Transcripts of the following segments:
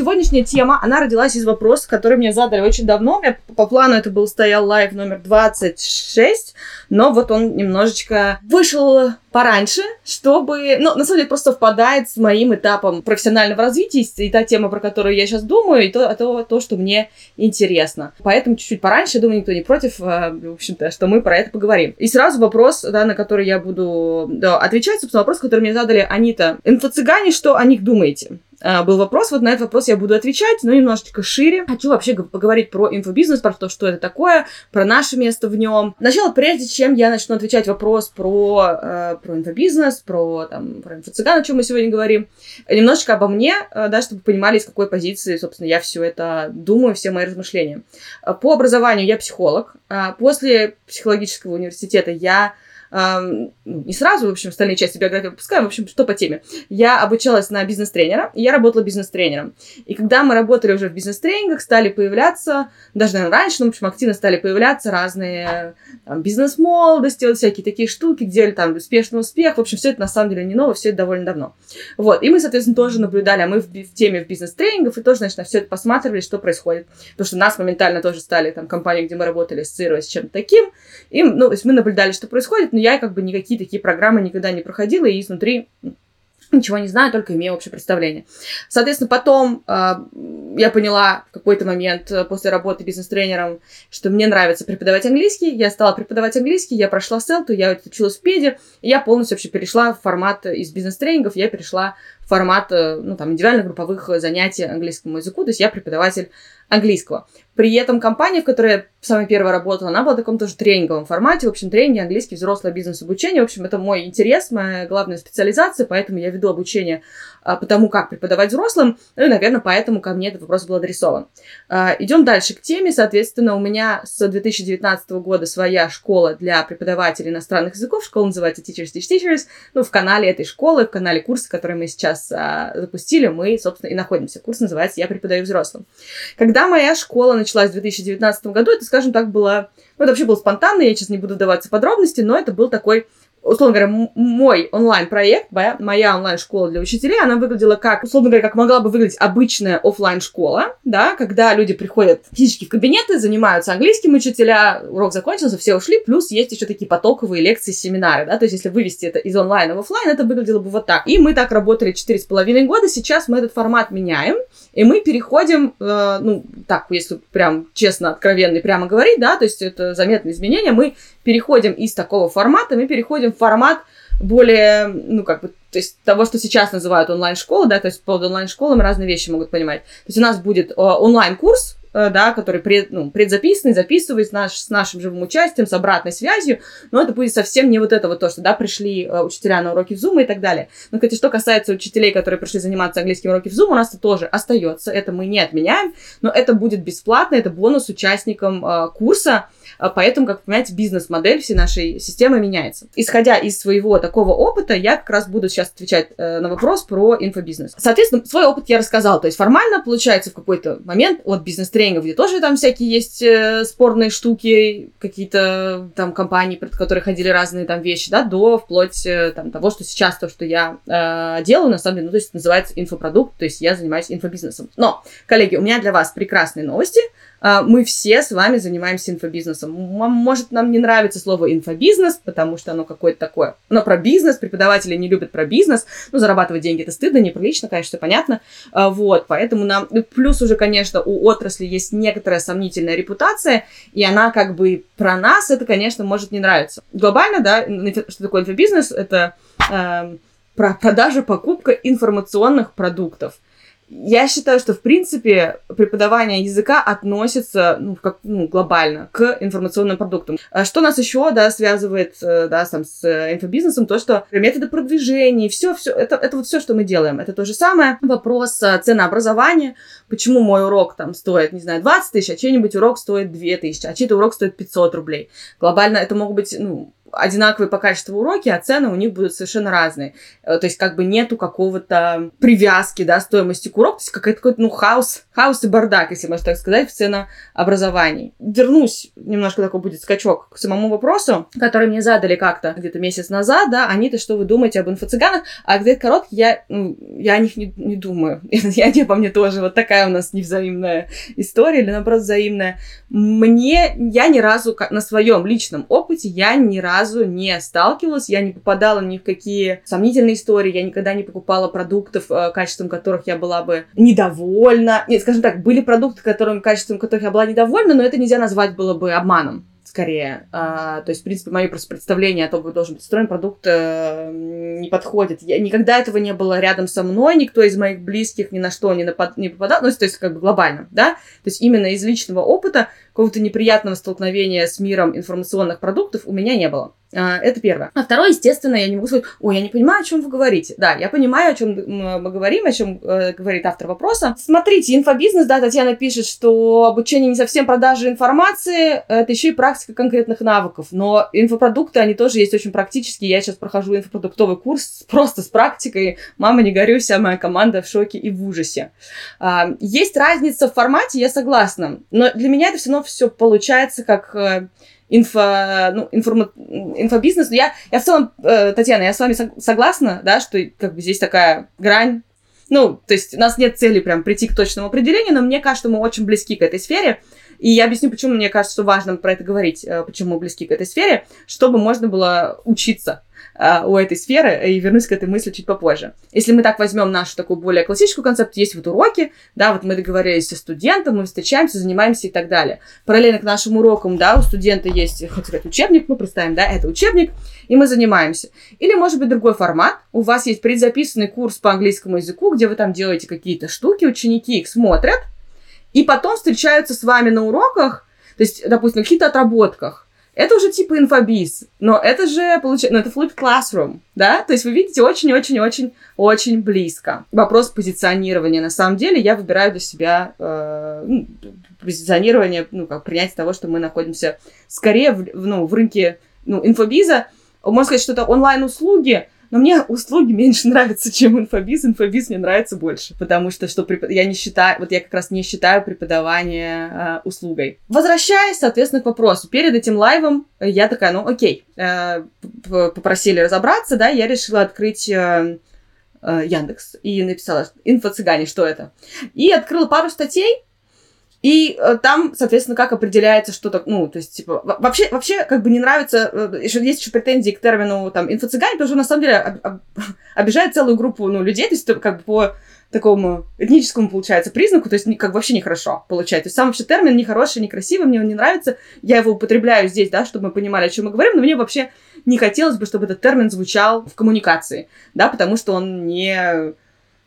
сегодняшняя тема, она родилась из вопроса, который мне задали очень давно. У меня по плану это был стоял live номер 26, но вот он немножечко вышел пораньше, чтобы... Ну, на самом деле, просто совпадает с моим этапом профессионального развития, и та тема, про которую я сейчас думаю, и то, то, то что мне интересно. Поэтому чуть-чуть пораньше, думаю, никто не против, а, в общем-то, что мы про это поговорим. И сразу вопрос, да, на который я буду да, отвечать, собственно, вопрос, который мне задали Анита. Инфо-цыгане, что о них думаете? А, был вопрос. Вот на этот вопрос я буду отвечать, но немножечко шире. Хочу вообще поговорить про инфобизнес, про то, что это такое, про наше место в нем. Сначала, прежде чем я начну отвечать вопрос про, э, про инфобизнес, про, там, про инфо-цыган, о чем мы сегодня говорим, немножечко обо мне, э, да, чтобы понимали, из какой позиции, собственно, я все это думаю, все мои размышления. По образованию я психолог. А после психологического университета я не сразу, в общем, остальные части биографии выпускаем, в общем, что по теме. Я обучалась на бизнес-тренера, и я работала бизнес-тренером. И когда мы работали уже в бизнес-тренингах, стали появляться, даже, наверное, раньше, но, в общем, активно стали появляться разные бизнес-молодости, вот всякие такие штуки, где там успешный успех. В общем, все это на самом деле не ново, все это довольно давно. Вот, и мы, соответственно, тоже наблюдали, а мы в, в теме в бизнес-тренингов, и тоже, значит, на все это посматривали, что происходит. Потому что нас моментально тоже стали, там, компании, где мы работали, ассоциировать с чем-то таким. И, ну, то есть мы наблюдали, что происходит, я как бы никакие такие программы никогда не проходила, и изнутри ничего не знаю, только имею общее представление. Соответственно, потом э, я поняла в какой-то момент э, после работы бизнес-тренером, что мне нравится преподавать английский. Я стала преподавать английский, я прошла селту, я училась в педе, и я полностью вообще перешла в формат из бизнес-тренингов, я перешла в формат, э, ну, там, индивидуальных групповых занятий английскому языку, то есть я преподаватель английского. При этом компания, в которой я самая первая работала, она была в таком тоже тренинговом формате. В общем, тренинги, английский, взрослое бизнес-обучение. В общем, это мой интерес, моя главная специализация, поэтому я веду обучение по тому, как преподавать взрослым. Ну и, наверное, поэтому ко мне этот вопрос был адресован. А, идем дальше к теме. Соответственно, у меня с 2019 года своя школа для преподавателей иностранных языков. Школа называется Teachers Teach Teachers. Ну, в канале этой школы, в канале курса, который мы сейчас а, запустили, мы, собственно, и находимся. Курс называется «Я преподаю взрослым». Когда моя школа началась в 2019 году. Это, скажем так, было... Ну, это вообще было спонтанно, я сейчас не буду вдаваться в подробности, но это был такой условно говоря, мой онлайн-проект, моя, онлайн-школа для учителей, она выглядела как, условно говоря, как могла бы выглядеть обычная офлайн школа да, когда люди приходят физически в кабинеты, занимаются английским учителя, урок закончился, все ушли, плюс есть еще такие потоковые лекции, семинары, да, то есть если вывести это из онлайна в офлайн, это выглядело бы вот так. И мы так работали четыре с половиной года, сейчас мы этот формат меняем, и мы переходим, э, ну, так, если прям честно, откровенно и прямо говорить, да, то есть это заметные изменения, мы переходим из такого формата, мы переходим в формат более, ну, как бы, то есть того, что сейчас называют онлайн-школа, да, то есть под онлайн-школами разные вещи могут понимать. То есть у нас будет э, онлайн-курс, Э, да, который пред, ну, предзаписанный, записывается наш, с нашим живым участием, с обратной связью, но это будет совсем не вот это вот то, что, да, пришли э, учителя на уроки в Zoom и так далее. Но, кстати, что касается учителей, которые пришли заниматься английским уроки в Zoom, у нас это тоже остается, это мы не отменяем, но это будет бесплатно, это бонус участникам э, курса, поэтому, как вы понимаете, бизнес-модель всей нашей системы меняется. Исходя из своего такого опыта, я как раз буду сейчас отвечать э, на вопрос про инфобизнес. Соответственно, свой опыт я рассказала, то есть формально, получается, в какой-то момент от бизнес тренингов, где тоже там всякие есть э, спорные штуки, какие-то там компании, пред которые ходили разные там вещи, да, до вплоть э, там того, что сейчас то, что я э, делаю, на самом деле, ну, то есть называется инфопродукт, то есть я занимаюсь инфобизнесом. Но, коллеги, у меня для вас прекрасные новости. А, мы все с вами занимаемся инфобизнесом. Может, нам не нравится слово инфобизнес, потому что оно какое-то такое. Но про бизнес, преподаватели не любят про бизнес. Ну, зарабатывать деньги это стыдно, неприлично, конечно, понятно. А, вот, поэтому нам... Ну, плюс уже, конечно, у отрасли есть некоторая сомнительная репутация, и она как бы про нас, это, конечно, может не нравиться. Глобально, да, что такое инфобизнес? Это э, про продажа, покупка информационных продуктов я считаю, что, в принципе, преподавание языка относится, ну, как, ну, глобально к информационным продуктам. А что нас еще, да, связывает, э, да, там, с инфобизнесом, то, что методы продвижения, все, все, это, это вот все, что мы делаем. Это то же самое. Вопрос э, ценообразования. Почему мой урок, там, стоит, не знаю, 20 тысяч, а чей-нибудь урок стоит 2 тысячи, а чей-то урок стоит 500 рублей. Глобально это могут быть, ну, одинаковые по качеству уроки, а цены у них будут совершенно разные. Э, то есть как бы нету какого-то привязки, да, стоимости к уроку, то есть какой-то, ну, хаос, хаос и бардак, если можно так сказать, в ценообразовании. Вернусь, немножко такой будет скачок к самому вопросу, который мне задали как-то где-то месяц назад, да, они-то что вы думаете об инфо-цыганах, а где короткий, я, ну, я о них не, не думаю. я не по мне тоже вот такая у нас невзаимная история или наоборот взаимная. Мне, я ни разу на своем личном опыте, я ни разу не сталкивалась, я не попадала ни в какие сомнительные истории, я никогда не покупала продуктов, э, качеством которых я была бы недовольна. Нет, скажем так, были продукты, которым, качеством которых я была недовольна, но это нельзя назвать было бы обманом скорее. А, то есть, в принципе, мое просто представление о том, как должен быть устроен продукт, а, не подходит. Я, никогда этого не было рядом со мной, никто из моих близких ни на что не, напад, не попадал, ну, то есть, как бы глобально, да? То есть, именно из личного опыта какого-то неприятного столкновения с миром информационных продуктов у меня не было. А, это первое. А второе, естественно, я не могу сказать, ой, я не понимаю, о чем вы говорите. Да, я понимаю, о чем мы говорим, о чем э, говорит автор вопроса. Смотрите, инфобизнес, да, Татьяна пишет, что обучение не совсем продажи информации, это еще и практика конкретных навыков. Но инфопродукты, они тоже есть очень практические. Я сейчас прохожу инфопродуктовый курс просто с практикой. Мама, не горюй, вся моя команда в шоке и в ужасе. А, есть разница в формате, я согласна. Но для меня это все равно все получается как э, инфо, ну, информа, инфобизнес. Я, я в целом, э, Татьяна, я с вами согласна, да, что как бы здесь такая грань. Ну, то есть у нас нет цели прям прийти к точному определению, но мне кажется, мы очень близки к этой сфере. И я объясню, почему мне кажется, что важно про это говорить, э, почему мы близки к этой сфере, чтобы можно было учиться а, у этой сферы, и вернусь к этой мысли чуть попозже. Если мы так возьмем нашу такую более классическую концепцию, есть вот уроки, да, вот мы договорились со студентом, мы встречаемся, занимаемся и так далее. Параллельно к нашим урокам, да, у студента есть, хоть сказать, учебник, мы представим, да, это учебник, и мы занимаемся. Или, может быть, другой формат. У вас есть предзаписанный курс по английскому языку, где вы там делаете какие-то штуки, ученики их смотрят, и потом встречаются с вами на уроках, то есть, допустим, на каких-то отработках, это уже типа инфобиз, но это же получается, ну это flipped classroom, да? То есть вы видите очень-очень-очень-очень близко. Вопрос позиционирования. На самом деле я выбираю для себя э, ну, позиционирование, ну как принятие того, что мы находимся скорее в, ну, в рынке ну, инфобиза. Можно сказать, что это онлайн-услуги, но мне услуги меньше нравятся, чем инфобиз. Инфобиз мне нравится больше, потому что, что препод... я не считаю, вот я как раз не считаю преподавание э, услугой. Возвращаясь, соответственно, к вопросу. Перед этим лайвом я такая, ну окей, э, попросили разобраться, да, я решила открыть... Э, э Яндекс и написала инфо-цыгане, что это. И открыла пару статей, и э, там, соответственно, как определяется что-то, ну, то есть, типа, вообще, вообще, как бы не нравится, э, еще есть еще претензии к термину, там, инфо-цыгане, потому что, на самом деле, об, об, обижает целую группу, ну, людей, то есть, как бы по такому этническому, получается, признаку, то есть, как бы вообще нехорошо получается. То есть, сам вообще термин нехороший, некрасивый, мне он не нравится, я его употребляю здесь, да, чтобы мы понимали, о чем мы говорим, но мне вообще не хотелось бы, чтобы этот термин звучал в коммуникации, да, потому что он не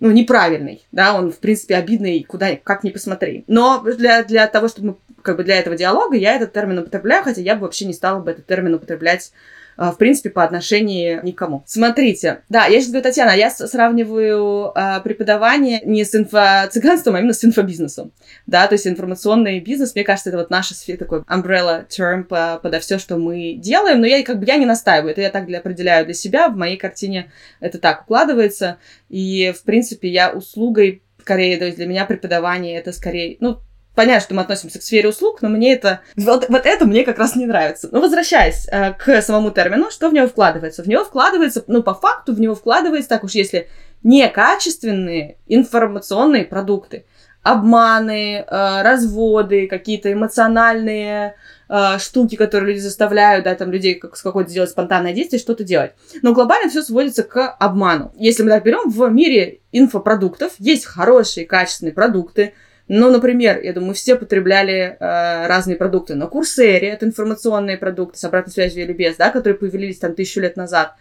ну, неправильный, да, он, в принципе, обидный, куда, как ни посмотри. Но для, для того, чтобы мы, как бы для этого диалога, я этот термин употребляю, хотя я бы вообще не стала бы этот термин употреблять в принципе, по отношению никому. Смотрите, да, я сейчас говорю, Татьяна, я сравниваю а, преподавание не с инфо-цыганством, а именно с инфобизнесом, да, то есть информационный бизнес, мне кажется, это вот наша сфера, такой umbrella term по, подо все, что мы делаем, но я как бы, я не настаиваю, это я так для, определяю для себя, в моей картине это так укладывается, и, в принципе, я услугой скорее, то есть для меня преподавание это скорее, ну, понятно, что мы относимся к сфере услуг, но мне это... Вот, вот это мне как раз не нравится. Но возвращаясь э, к самому термину, что в него вкладывается? В него вкладывается, ну, по факту, в него вкладывается, так уж если некачественные информационные продукты, обманы, э, разводы, какие-то эмоциональные э, штуки, которые люди заставляют, да, там, людей как, с какой-то сделать спонтанное действие, что-то делать. Но глобально все сводится к обману. Если мы так берем, в мире инфопродуктов есть хорошие, качественные продукты, ну, например, я думаю, мы все потребляли э, разные продукты. На Курсере это информационные продукты с обратной связью или без, да, которые появились там тысячу лет назад.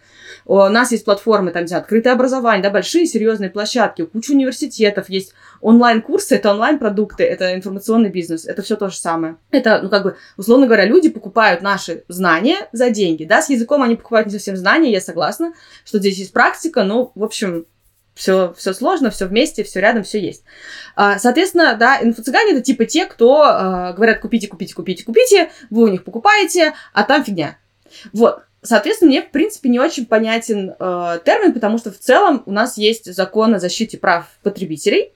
У нас есть платформы, там, где открытое образование, да, большие серьезные площадки, у кучи университетов есть онлайн-курсы, это онлайн-продукты, это информационный бизнес, это все то же самое. Это, ну, как бы, условно говоря, люди покупают наши знания за деньги, да, с языком они покупают не совсем знания, я согласна, что здесь есть практика, но, в общем, все, все сложно, все вместе, все рядом, все есть. А, соответственно, да, инфо-цыгане это типа те, кто э, говорят, купите, купите, купите, купите, вы у них покупаете, а там фигня. Вот. Соответственно, мне, в принципе, не очень понятен э, термин, потому что в целом у нас есть закон о защите прав потребителей.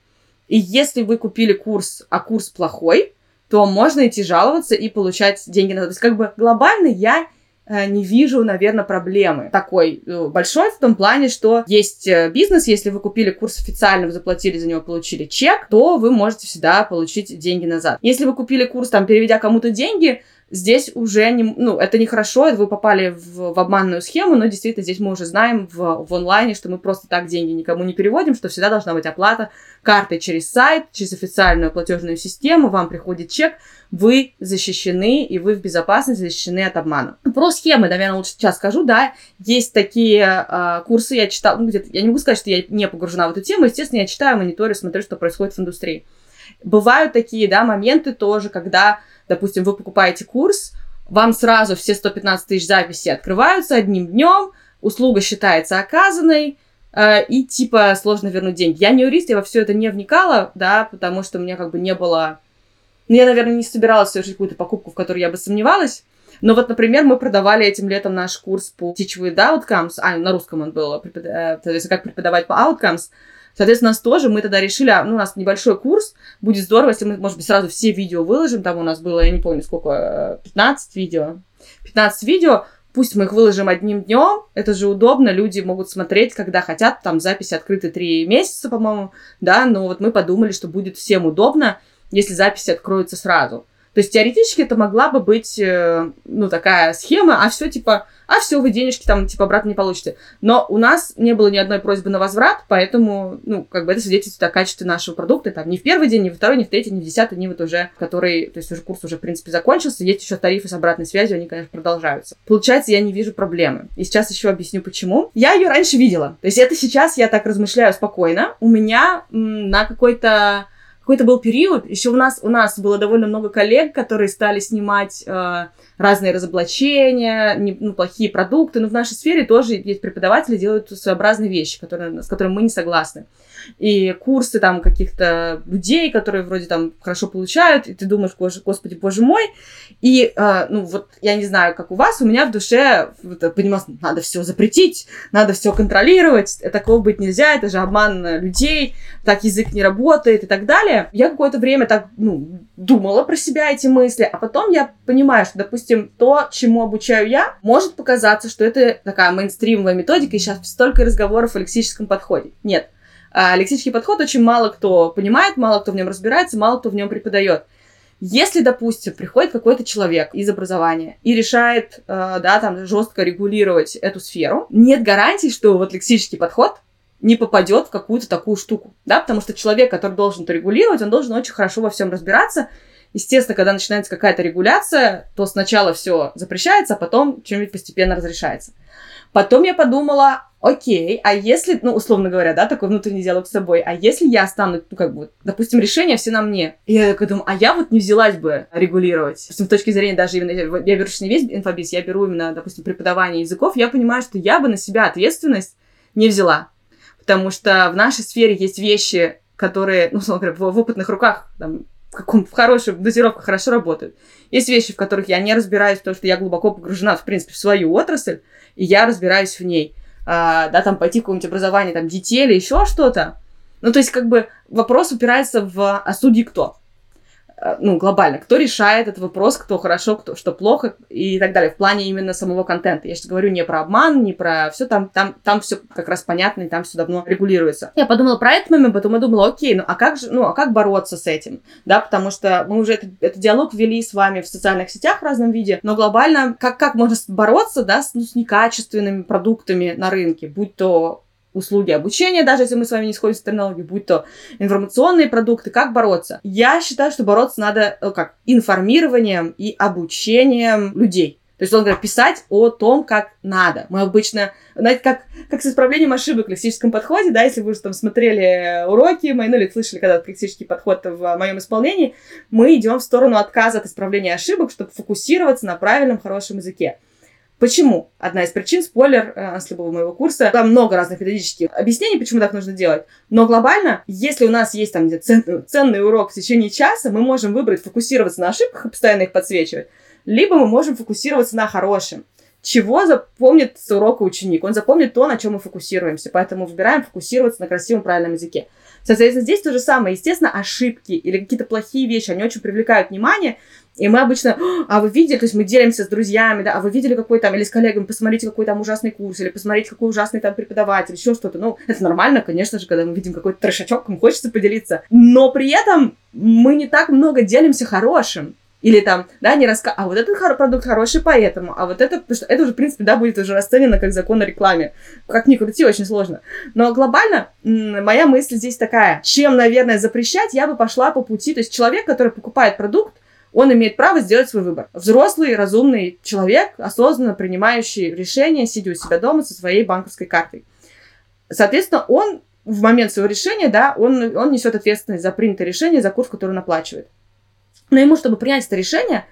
И если вы купили курс, а курс плохой, то можно идти жаловаться и получать деньги на То есть, как бы глобально я не вижу, наверное, проблемы такой э, большой в том плане, что есть э, бизнес, если вы купили курс официально, вы заплатили за него, получили чек, то вы можете всегда получить деньги назад. Если вы купили курс, там, переведя кому-то деньги, Здесь уже не, ну, это нехорошо, вы попали в, в обманную схему, но действительно здесь мы уже знаем в, в онлайне, что мы просто так деньги никому не переводим, что всегда должна быть оплата картой через сайт, через официальную платежную систему, вам приходит чек, вы защищены, и вы в безопасности защищены от обмана. Про схемы, наверное, лучше сейчас скажу, да, есть такие э, курсы, я читала, ну, где-то, я не могу сказать, что я не погружена в эту тему, естественно, я читаю, мониторю, смотрю, что происходит в индустрии. Бывают такие, да, моменты тоже, когда допустим, вы покупаете курс, вам сразу все 115 тысяч записей открываются одним днем, услуга считается оказанной, э, и типа сложно вернуть деньги. Я не юрист, я во все это не вникала, да, потому что у меня как бы не было... Ну, я, наверное, не собиралась совершить какую-то покупку, в которой я бы сомневалась. Но вот, например, мы продавали этим летом наш курс по Teach with Outcomes, а, на русском он был, э, соответственно, как преподавать по Outcomes, Соответственно, нас тоже, мы тогда решили, а, ну, у нас небольшой курс, будет здорово, если мы, может быть, сразу все видео выложим, там у нас было, я не помню, сколько, 15 э, видео, 15 видео, пусть мы их выложим одним днем, это же удобно, люди могут смотреть, когда хотят, там записи открыты 3 месяца, по-моему, да, но вот мы подумали, что будет всем удобно, если записи откроются сразу. То есть теоретически это могла бы быть, э, ну, такая схема, а все типа, а все, вы денежки там, типа, обратно не получите. Но у нас не было ни одной просьбы на возврат, поэтому, ну, как бы это свидетельствует о качестве нашего продукта. Там не в первый день, не во второй, не в третий, не в десятый, не вот уже, который, то есть уже курс уже, в принципе, закончился. Есть еще тарифы с обратной связью, они, конечно, продолжаются. Получается, я не вижу проблемы. И сейчас еще объясню, почему. Я ее раньше видела. То есть это сейчас я так размышляю спокойно. У меня м, на какой-то какой-то был период, еще у нас, у нас было довольно много коллег, которые стали снимать э, разные разоблачения, не, ну, плохие продукты, но в нашей сфере тоже есть преподаватели, делают своеобразные вещи, которые, с которыми мы не согласны и курсы там каких-то людей, которые вроде там хорошо получают, и ты думаешь, господи, боже мой, и, э, ну, вот, я не знаю, как у вас, у меня в душе понимаю, надо все запретить, надо все контролировать, такого быть нельзя, это же обман людей, так язык не работает и так далее. Я какое-то время так, ну, думала про себя эти мысли, а потом я понимаю, что, допустим, то, чему обучаю я, может показаться, что это такая мейнстримовая методика, и сейчас столько разговоров о лексическом подходе. Нет. А лексический подход очень мало кто понимает, мало кто в нем разбирается, мало кто в нем преподает. Если, допустим, приходит какой-то человек из образования и решает, э, да, там, жестко регулировать эту сферу, нет гарантии, что вот лексический подход не попадет в какую-то такую штуку, да, потому что человек, который должен это регулировать, он должен очень хорошо во всем разбираться. Естественно, когда начинается какая-то регуляция, то сначала все запрещается, а потом чем-нибудь постепенно разрешается. Потом я подумала, окей, а если, ну, условно говоря, да, такой внутренний диалог с собой, а если я стану, ну, как бы, допустим, решение все на мне, и я такая думаю, а я вот не взялась бы регулировать. С точки зрения даже именно, я беру не весь инфобиз, я беру именно, допустим, преподавание языков, я понимаю, что я бы на себя ответственность не взяла. Потому что в нашей сфере есть вещи, которые, ну, условно говоря, в, в опытных руках, там, в, каком, в хороших дозировках хорошо работают. Есть вещи, в которых я не разбираюсь, потому что я глубоко погружена, в принципе, в свою отрасль, и я разбираюсь в ней. А, да, там пойти в какое-нибудь образование там детей или еще что-то. Ну, то есть, как бы вопрос упирается в «а судьи кто?» Э, ну, глобально, кто решает этот вопрос, кто хорошо, кто что плохо и так далее, в плане именно самого контента. Я сейчас говорю не про обман, не про все, там, там, там все как раз понятно, и там все давно регулируется. Я подумала про этот момент, потом я думала, окей, ну а как же, ну а как бороться с этим, да, потому что мы уже этот, этот диалог вели с вами в социальных сетях в разном виде, но глобально, как, как можно бороться, да, с, ну, с некачественными продуктами на рынке, будь то услуги обучения, даже если мы с вами не сходим с терминологией, будь то информационные продукты, как бороться? Я считаю, что бороться надо ну, как информированием и обучением людей. То есть, он говорит, писать о том, как надо. Мы обычно, знаете, как, как с исправлением ошибок в лексическом подходе, да, если вы уже там смотрели уроки мои, ну или слышали когда-то лексический подход в моем исполнении, мы идем в сторону отказа от исправления ошибок, чтобы фокусироваться на правильном, хорошем языке. Почему? Одна из причин, спойлер э, с любого моего курса, там много разных методических объяснений, почему так нужно делать. Но глобально, если у нас есть там где ценный, ценный урок в течение часа, мы можем выбрать фокусироваться на ошибках и постоянно их подсвечивать, либо мы можем фокусироваться на хорошем. чего запомнит с урока ученик. Он запомнит то, на чем мы фокусируемся. Поэтому выбираем фокусироваться на красивом правильном языке. Соответственно, здесь то же самое. Естественно, ошибки или какие-то плохие вещи, они очень привлекают внимание, и мы обычно, а вы видели, то есть мы делимся с друзьями, да, а вы видели какой там, или с коллегами, посмотрите, какой там ужасный курс, или посмотрите, какой ужасный там преподаватель, еще что-то. Ну, это нормально, конечно же, когда мы видим какой-то трешачок, нам хочется поделиться. Но при этом мы не так много делимся хорошим. Или там, да, не раска... А вот этот продукт хороший поэтому, а вот это... Потому что это уже, в принципе, да, будет уже расценено как закон о рекламе. Как ни крути, очень сложно. Но глобально моя мысль здесь такая. Чем, наверное, запрещать, я бы пошла по пути. То есть человек, который покупает продукт, он имеет право сделать свой выбор. Взрослый, разумный человек, осознанно принимающий решение, сидя у себя дома со своей банковской картой. Соответственно, он в момент своего решения, да, он, он несет ответственность за принятое решение, за курс, который он оплачивает. Но ему, чтобы принять это решение,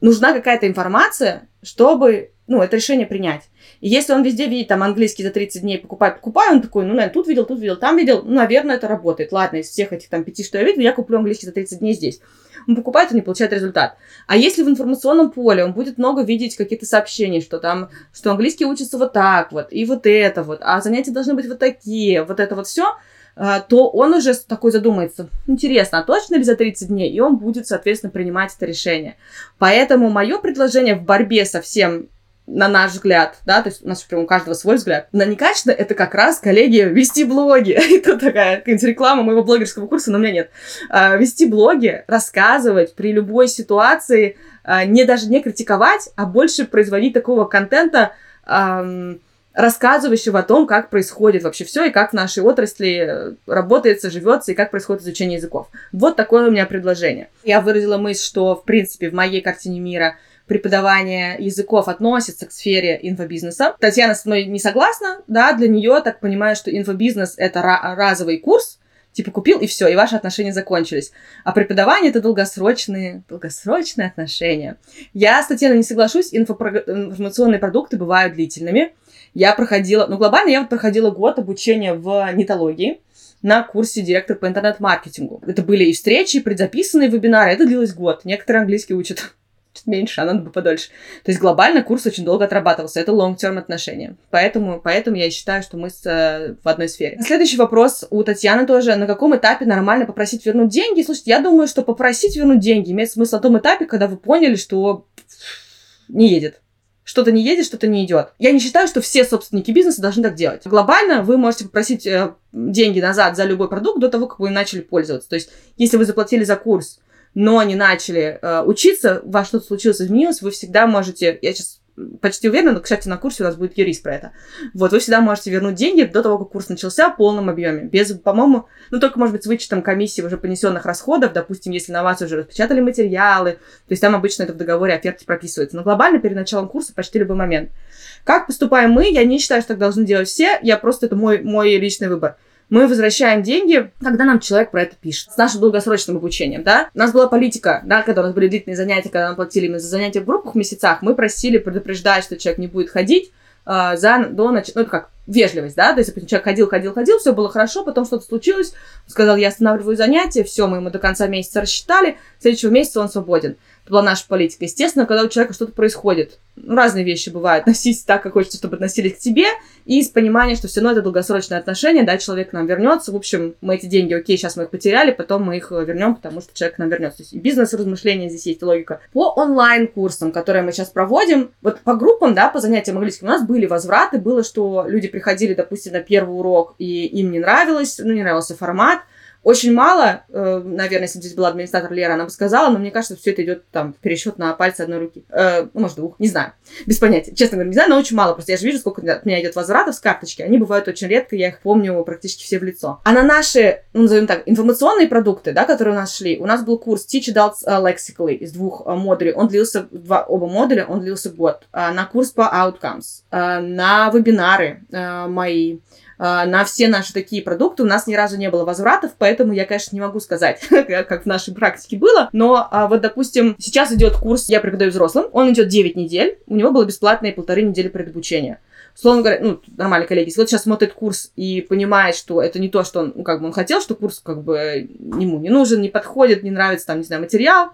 нужна какая-то информация, чтобы, ну, это решение принять. И если он везде видит там английский за 30 дней, покупай, покупай, он такой, ну, наверное, тут видел, тут видел, там видел, ну, наверное, это работает. Ладно, из всех этих там пяти, что я видел, я куплю английский за 30 дней здесь. Он покупает, он не получает результат. А если в информационном поле он будет много видеть какие-то сообщения, что там, что английский учится вот так вот, и вот это вот, а занятия должны быть вот такие, вот это вот все, а, то он уже такой задумается, интересно, а точно ли за 30 дней? И он будет, соответственно, принимать это решение. Поэтому мое предложение в борьбе со всем на наш взгляд, да, то есть у нас прям у каждого свой взгляд. На некачественно это как раз, коллеги, вести блоги. это такая реклама моего блогерского курса, но у меня нет. А, вести блоги, рассказывать при любой ситуации, а, не даже не критиковать, а больше производить такого контента, рассказывающего о том, как происходит вообще все и как в нашей отрасли работается, живется и как происходит изучение языков. Вот такое у меня предложение. Я выразила мысль, что, в принципе, в моей картине мира преподавание языков относится к сфере инфобизнеса. Татьяна со мной не согласна, да, для нее, так понимаю, что инфобизнес — это разовый курс, типа купил и все, и ваши отношения закончились. А преподавание это долгосрочные, долгосрочные отношения. Я с Татьяной не соглашусь, инфопро... информационные продукты бывают длительными. Я проходила, ну, глобально я вот проходила год обучения в нетологии на курсе директор по интернет-маркетингу. Это были и встречи, и предзаписанные вебинары. Это длилось год. Некоторые английский учат меньше, а надо бы подольше. То есть глобально курс очень долго отрабатывался. Это long-term отношения. Поэтому, поэтому я считаю, что мы с, э, в одной сфере. Следующий вопрос у Татьяны тоже. На каком этапе нормально попросить вернуть деньги? Слушайте, я думаю, что попросить вернуть деньги имеет смысл на том этапе, когда вы поняли, что не едет что-то не едет, что-то не идет. Я не считаю, что все собственники бизнеса должны так делать. Глобально вы можете попросить э, деньги назад за любой продукт до того, как вы начали пользоваться. То есть, если вы заплатили за курс, но не начали э, учиться, во что-то случилось, изменилось, вы всегда можете, я сейчас почти уверена, но, кстати, на курсе у нас будет юрист про это. Вот, вы всегда можете вернуть деньги до того, как курс начался в полном объеме. Без, по-моему, ну, только, может быть, с вычетом комиссии уже понесенных расходов, допустим, если на вас уже распечатали материалы, то есть там обычно это в договоре оферте прописывается. Но глобально перед началом курса почти любой момент. Как поступаем мы? Я не считаю, что так должны делать все. Я просто, это мой, мой личный выбор мы возвращаем деньги, когда нам человек про это пишет. С нашим долгосрочным обучением, да. У нас была политика, да, когда у нас были длительные занятия, когда нам платили именно за занятия в группах в месяцах, мы просили предупреждать, что человек не будет ходить, э, за, до нач... ну, это как, вежливость, да, то есть, человек ходил, ходил, ходил, все было хорошо, потом что-то случилось, сказал, я останавливаю занятия, все, мы ему до конца месяца рассчитали, следующего месяца он свободен. Это была наша политика. Естественно, когда у человека что-то происходит, ну, разные вещи бывают. Относись так, как хочется, чтобы относились к тебе, и с пониманием, что все равно это долгосрочное отношение, да, человек к нам вернется. В общем, мы эти деньги, окей, сейчас мы их потеряли, потом мы их вернем, потому что человек к нам вернется. То есть бизнес размышления здесь есть логика. По онлайн-курсам, которые мы сейчас проводим, вот по группам, да, по занятиям английским, у нас были возвраты, было, что люди приходили, допустим, на первый урок, и им не нравилось, ну, не нравился формат, очень мало, э, наверное, если бы здесь была администратор Лера, она бы сказала, но мне кажется, все это идет там пересчет на пальцы одной руки. Э, ну, может, двух, не знаю. Без понятия. Честно говоря, не знаю, но очень мало. Просто я же вижу, сколько от меня идет возвратов с карточки. Они бывают очень редко, я их помню практически все в лицо. А на наши, ну, назовем так, информационные продукты, да, которые у нас шли, у нас был курс Teach Adults э, Lexically из двух модулей. Он длился, два, оба модуля, он длился год. На курс по Outcomes, на вебинары мои, на все наши такие продукты. У нас ни разу не было возвратов, поэтому я, конечно, не могу сказать, как в нашей практике было, но а, вот, допустим, сейчас идет курс «Я преподаю взрослым», он идет 9 недель, у него было бесплатные полторы недели предобучения. Словно говоря, ну, нормальные коллеги, если вот сейчас смотрит курс и понимает, что это не то, что он, ну, как бы он хотел, что курс как бы ему не нужен, не подходит, не нравится там, не знаю, материал,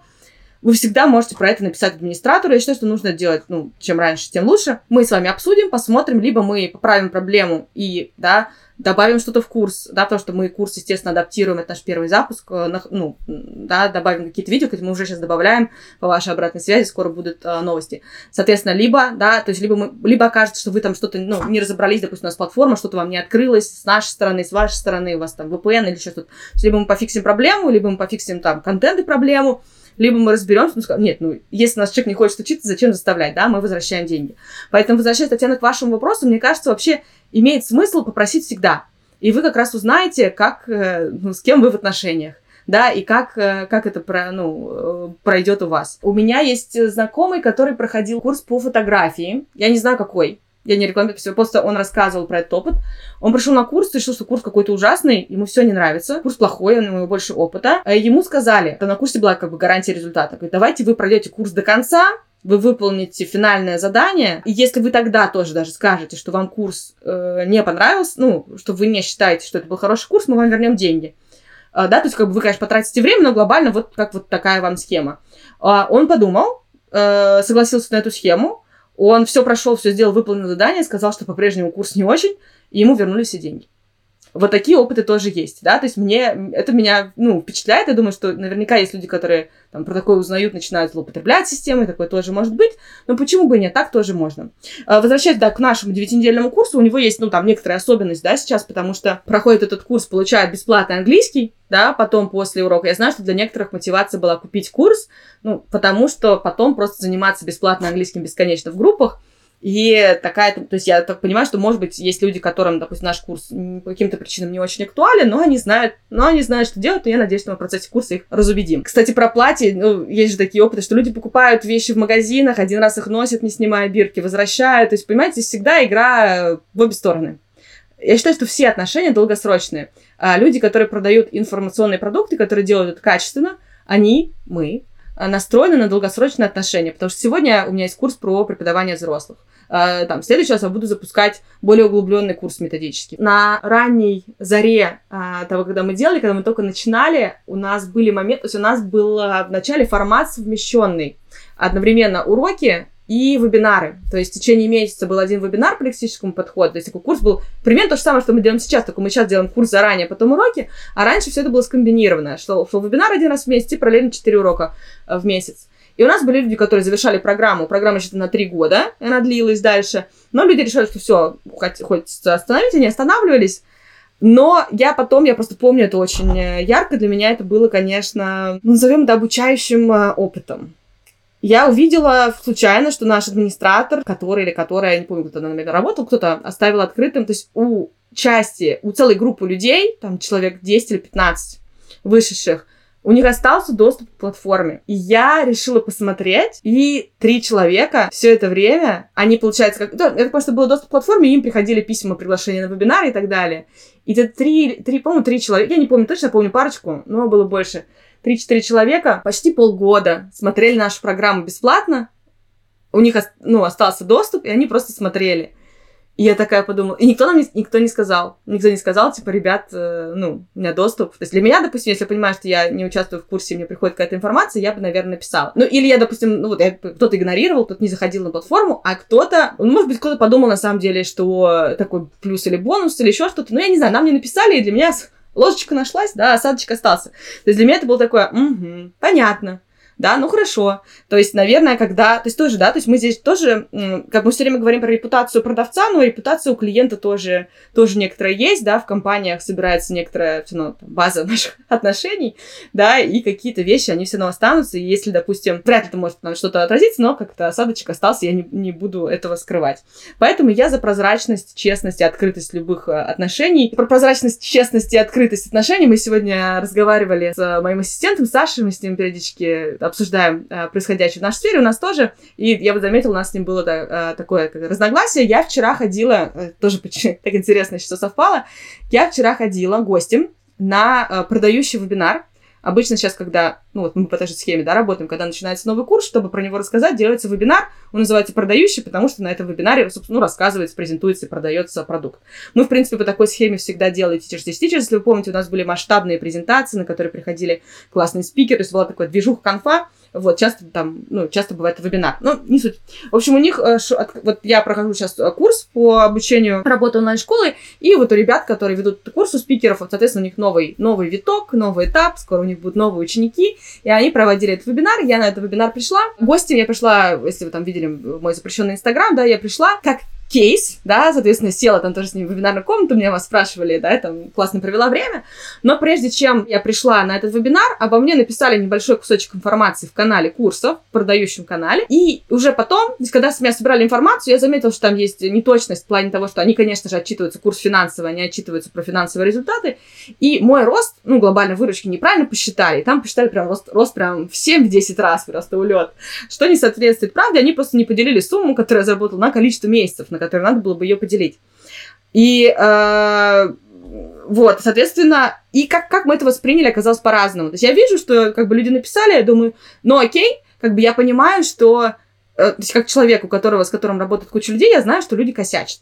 вы всегда можете про это написать администратору. Я считаю, что нужно делать, ну, чем раньше, тем лучше. Мы с вами обсудим, посмотрим, либо мы поправим проблему и, да, добавим что-то в курс, да, потому что мы курс, естественно, адаптируем, это наш первый запуск, э, ну, да, добавим какие-то видео, мы уже сейчас добавляем по вашей обратной связи, скоро будут э, новости. Соответственно, либо, да, то есть либо мы, либо окажется, что вы там что-то, ну, не разобрались, допустим, у нас платформа, что-то вам не открылось с нашей стороны, с вашей стороны, у вас там VPN или что-то. Либо мы пофиксим проблему, либо мы пофиксим там контент и проблему, либо мы разберемся, ну, нет, ну, если наш человек не хочет учиться, зачем заставлять, да, мы возвращаем деньги. Поэтому, возвращаясь, Татьяна, к вашему вопросу, мне кажется, вообще имеет смысл попросить всегда. И вы как раз узнаете, как, э, ну, с кем вы в отношениях да, и как, э, как это про, ну, э, пройдет у вас. У меня есть знакомый, который проходил курс по фотографии. Я не знаю, какой. Я не рекламирую, просто он рассказывал про этот опыт. Он пришел на курс, решил, что курс какой-то ужасный, ему все не нравится, курс плохой, у него больше опыта. Ему сказали, что на курсе была как бы гарантия результата. Говорит, давайте вы пройдете курс до конца, вы выполните финальное задание, и если вы тогда тоже даже скажете, что вам курс э, не понравился, ну, что вы не считаете, что это был хороший курс, мы вам вернем деньги. Э, да, то есть, как бы вы, конечно, потратите время, но глобально вот как вот такая вам схема. Э, он подумал, э, согласился на эту схему, он все прошел, все сделал, выполнил задание, сказал, что по-прежнему курс не очень, и ему вернули все деньги. Вот такие опыты тоже есть, да, то есть мне, это меня, ну, впечатляет, я думаю, что наверняка есть люди, которые там про такое узнают, начинают злоупотреблять системой, такое тоже может быть, но почему бы нет, так тоже можно. А, возвращаясь, да, к нашему девятинедельному курсу, у него есть, ну, там, некоторая особенность, да, сейчас, потому что проходит этот курс, получает бесплатный английский, да, потом после урока. Я знаю, что для некоторых мотивация была купить курс, ну, потому что потом просто заниматься бесплатно английским бесконечно в группах, и такая, то есть я так понимаю, что, может быть, есть люди, которым, допустим, наш курс по каким-то причинам не очень актуален, но они знают, но они знают, что делать, и я надеюсь, что мы в процессе курса их разубедим. Кстати, про платье, ну, есть же такие опыты, что люди покупают вещи в магазинах, один раз их носят, не снимая бирки, возвращают. То есть, понимаете, всегда игра в обе стороны. Я считаю, что все отношения долгосрочные. А люди, которые продают информационные продукты, которые делают это качественно, они, мы, настроены на долгосрочные отношения. Потому что сегодня у меня есть курс про преподавание взрослых. А, там, в следующий раз я буду запускать более углубленный курс методический. На ранней заре а, того, когда мы делали, когда мы только начинали, у нас были моменты, то есть у нас был в начале формат совмещенный. Одновременно уроки и вебинары. То есть в течение месяца был один вебинар по лексическому подходу. То есть такой курс был примерно то же самое, что мы делаем сейчас, только мы сейчас делаем курс заранее, потом уроки, а раньше все это было скомбинировано, что, что вебинар один раз в месяц и параллельно 4 урока э, в месяц. И у нас были люди, которые завершали программу. Программа сейчас на три года, и она длилась дальше. Но люди решили, что все, хоть остановить, они останавливались. Но я потом, я просто помню это очень э, ярко, для меня это было, конечно, ну, назовем это обучающим э, опытом. Я увидела случайно, что наш администратор, который или которая, я не помню, кто там, наверное, работал, кто-то оставил открытым, то есть у части, у целой группы людей, там человек 10 или 15 вышедших, у них остался доступ к платформе. И я решила посмотреть, и три человека все это время, они, получается, как... Да, это просто был доступ к платформе, и им приходили письма, приглашения на вебинары и так далее. И это три, три по-моему, три человека, я не помню точно, помню парочку, но было больше. Три-четыре человека почти полгода смотрели нашу программу бесплатно, у них ну, остался доступ, и они просто смотрели. И я такая подумала, и никто нам не, никто не сказал. Никто не сказал, типа, ребят, э, ну, у меня доступ. То есть для меня, допустим, если я понимаю, что я не участвую в курсе, мне приходит какая-то информация, я бы, наверное, написала. Ну, или я, допустим, ну, вот кто-то игнорировал, кто-то не заходил на платформу, а кто-то, ну, может быть, кто-то подумал на самом деле, что такой плюс или бонус, или еще что-то. Ну, я не знаю, нам не написали, и для меня ложечка нашлась, да, осадочек остался. То есть для меня это было такое, угу, понятно да, ну хорошо. То есть, наверное, когда, то есть тоже, да, то есть мы здесь тоже, как мы все время говорим про репутацию продавца, но репутация у клиента тоже, тоже некоторая есть, да, в компаниях собирается некоторая все равно база наших отношений, да, и какие-то вещи, они все равно останутся, и если, допустим, вряд ли это может нам что-то отразиться, но как-то осадочек остался, я не, не буду этого скрывать. Поэтому я за прозрачность, честность и открытость любых э, отношений. Про прозрачность, честность и открытость отношений мы сегодня разговаривали с моим ассистентом Сашей, мы с ним периодически обсуждаем э, происходящее в нашей сфере, у нас тоже, и я бы заметила, у нас с ним было да, э, такое как, разногласие. Я вчера ходила, э, тоже так интересно, что совпало, я вчера ходила гостем на э, продающий вебинар, Обычно сейчас, когда, ну вот мы по той же схеме, да, работаем, когда начинается новый курс, чтобы про него рассказать, делается вебинар, он называется продающий, потому что на этом вебинаре, собственно, ну, рассказывается, презентуется продается продукт. Мы, в принципе, по такой схеме всегда делали Teachers Teach Teachers, если вы помните, у нас были масштабные презентации, на которые приходили классные спикеры, то есть была такая движуха конфа, Вот, часто там, ну, часто бывает вебинар. Ну, не суть. В общем, у них, э, вот я прохожу сейчас э, курс по обучению работы онлайн-школы, и вот у ребят, которые ведут курс у спикеров, вот, соответственно, у них новый, новый виток, новый этап, скоро у них будут новые ученики, и они проводили этот вебинар, я на этот вебинар пришла. Гостем я пришла, если вы там видели мой запрещенный инстаграм, да, я пришла как кейс, да, соответственно, села там тоже с ним в вебинарную комнату, меня вас спрашивали, да, я там классно провела время, но прежде чем я пришла на этот вебинар, обо мне написали небольшой кусочек информации в канале курсов, в продающем канале, и уже потом, когда с меня собирали информацию, я заметила, что там есть неточность в плане того, что они, конечно же, отчитываются курс финансовый, они отчитываются про финансовые результаты, и мой рост, ну, глобальной выручки неправильно посчитали, там посчитали прям рост, рост прям в 7-10 раз просто улет, что не соответствует правде, они просто не поделили сумму, которую я заработала на количество месяцев, на которой надо было бы ее поделить. И э, вот, соответственно, и как, как мы это восприняли, оказалось по-разному. То есть я вижу, что как бы люди написали, я думаю, ну окей, как бы я понимаю, что, э, то есть как человек, у которого, с которым работает куча людей, я знаю, что люди косячат.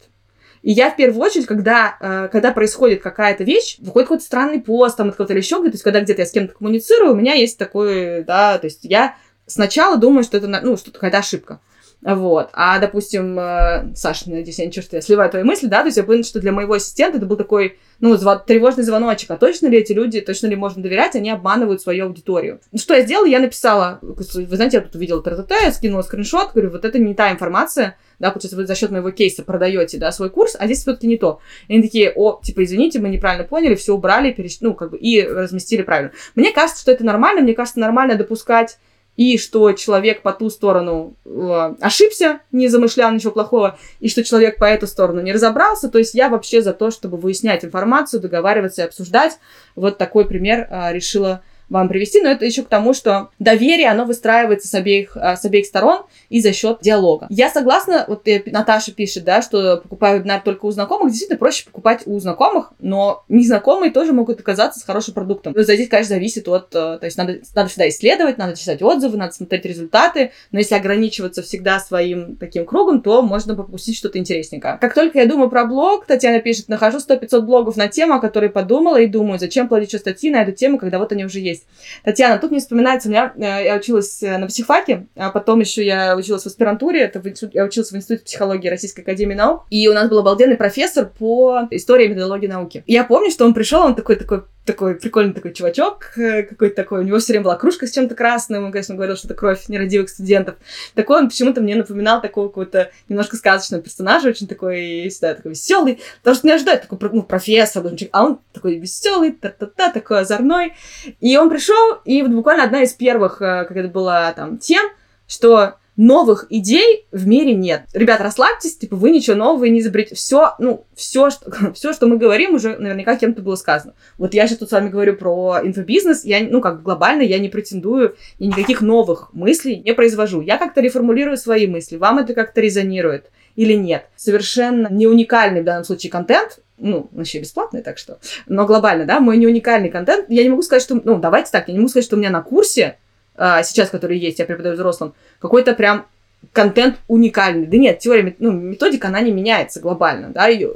И я в первую очередь, когда, э, когда происходит какая-то вещь, выходит какой-то странный пост там от кого-то или еще то есть когда где-то я с кем-то коммуницирую, у меня есть такой, да, то есть я сначала думаю, что это, ну, что-то какая-то ошибка. Вот. А, допустим, э, Саша, надеюсь, я ничего, что я сливаю твои мысли, да, то есть я поняла, что для моего ассистента это был такой, ну, зв- тревожный звоночек, а точно ли эти люди, точно ли можно доверять, они обманывают свою аудиторию. Ну, что я сделала? Я написала, вы знаете, я тут увидела ТТТ, я скинула скриншот, говорю, вот это не та информация, да, получается, вы за счет моего кейса продаете, да, свой курс, а здесь все-таки не то. И они такие, о, типа, извините, мы неправильно поняли, все убрали, переч... ну, как бы, и разместили правильно. Мне кажется, что это нормально, мне кажется, нормально допускать и что человек по ту сторону э, ошибся, не замышлял ничего плохого, и что человек по эту сторону не разобрался. То есть я вообще за то, чтобы выяснять информацию, договариваться и обсуждать. Вот такой пример э, решила вам привести, но это еще к тому, что доверие, оно выстраивается с обеих, а, с обеих сторон и за счет диалога. Я согласна, вот э, Наташа пишет, да, что покупаю вебинар только у знакомых, действительно проще покупать у знакомых, но незнакомые тоже могут оказаться с хорошим продуктом. Но здесь, конечно, зависит от, э, то есть надо, надо всегда исследовать, надо читать отзывы, надо смотреть результаты, но если ограничиваться всегда своим таким кругом, то можно пропустить что-то интересненькое. Как только я думаю про блог, Татьяна пишет, нахожу 100-500 блогов на тему, о которой подумала и думаю, зачем платить еще статьи на эту тему, когда вот они уже есть есть. Татьяна, тут мне вспоминается, у меня, э, я училась э, на психфаке, а потом еще я училась в аспирантуре, это я училась в Институте психологии Российской Академии Наук, и у нас был обалденный профессор по истории методологии науки. Я помню, что он пришел, он такой, такой такой прикольный такой чувачок, э, какой-то такой, у него все время была кружка с чем-то красным, он, конечно, говорил, что это кровь нерадивых студентов. Такой он почему-то мне напоминал такого какого-то немножко сказочного персонажа, очень такой, всегда такой веселый, потому что не ожидает такой, ну, профессор, а он такой веселый, та-та-та, такой озорной. И он пришел, и вот буквально одна из первых, э, как это была там, тем, что новых идей в мире нет. Ребят, расслабьтесь, типа, вы ничего нового не изобретете. Все, ну, все, что, все, что мы говорим, уже наверняка кем-то было сказано. Вот я сейчас тут с вами говорю про инфобизнес, я, ну, как глобально я не претендую, и никаких новых мыслей не произвожу. Я как-то реформулирую свои мысли, вам это как-то резонирует или нет. Совершенно не уникальный в данном случае контент, ну, вообще бесплатный, так что, но глобально, да, мой не уникальный контент, я не могу сказать, что, ну, давайте так, я не могу сказать, что у меня на курсе а, сейчас, который есть, я преподаю взрослым, какой-то прям контент уникальный. Да нет, теория, ну, методика, она не меняется глобально, да, и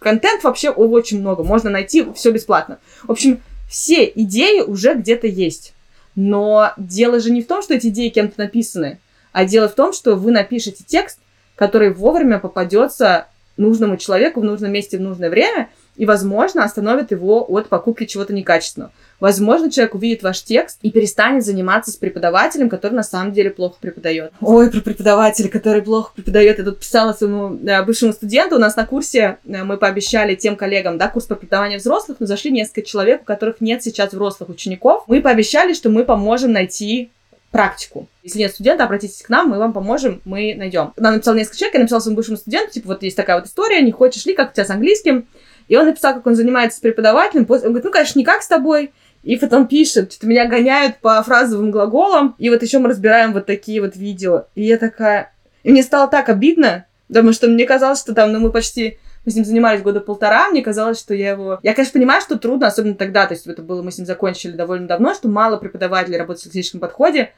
контент вообще очень много, можно найти все бесплатно. В общем, все идеи уже где-то есть. Но дело же не в том, что эти идеи кем-то написаны, а дело в том, что вы напишете текст, который вовремя попадется нужному человеку в нужном месте в нужное время и, возможно, остановит его от покупки чего-то некачественного. Возможно, человек увидит ваш текст и перестанет заниматься с преподавателем, который на самом деле плохо преподает. Ой, про преподавателя, который плохо преподает. Я тут писала своему э, бывшему студенту. У нас на курсе э, мы пообещали тем коллегам, да, курс по преподаванию взрослых, но зашли несколько человек, у которых нет сейчас взрослых учеников. Мы пообещали, что мы поможем найти практику. Если нет студента, обратитесь к нам, мы вам поможем, мы найдем. Нам написал несколько человек, я написала своему бывшему студенту, типа, вот есть такая вот история, не хочешь ли, как у тебя с английским? И он написал, как он занимается с преподавателем. Он говорит, ну, конечно, не как с тобой. И потом пишет, что меня гоняют по фразовым глаголам. И вот еще мы разбираем вот такие вот видео. И я такая... И мне стало так обидно, потому что мне казалось, что там, ну, мы почти... Мы с ним занимались года полтора, мне казалось, что я его... Я, конечно, понимаю, что трудно, особенно тогда, то есть это было, мы с ним закончили довольно давно, что мало преподавателей работают в статистическом подходе.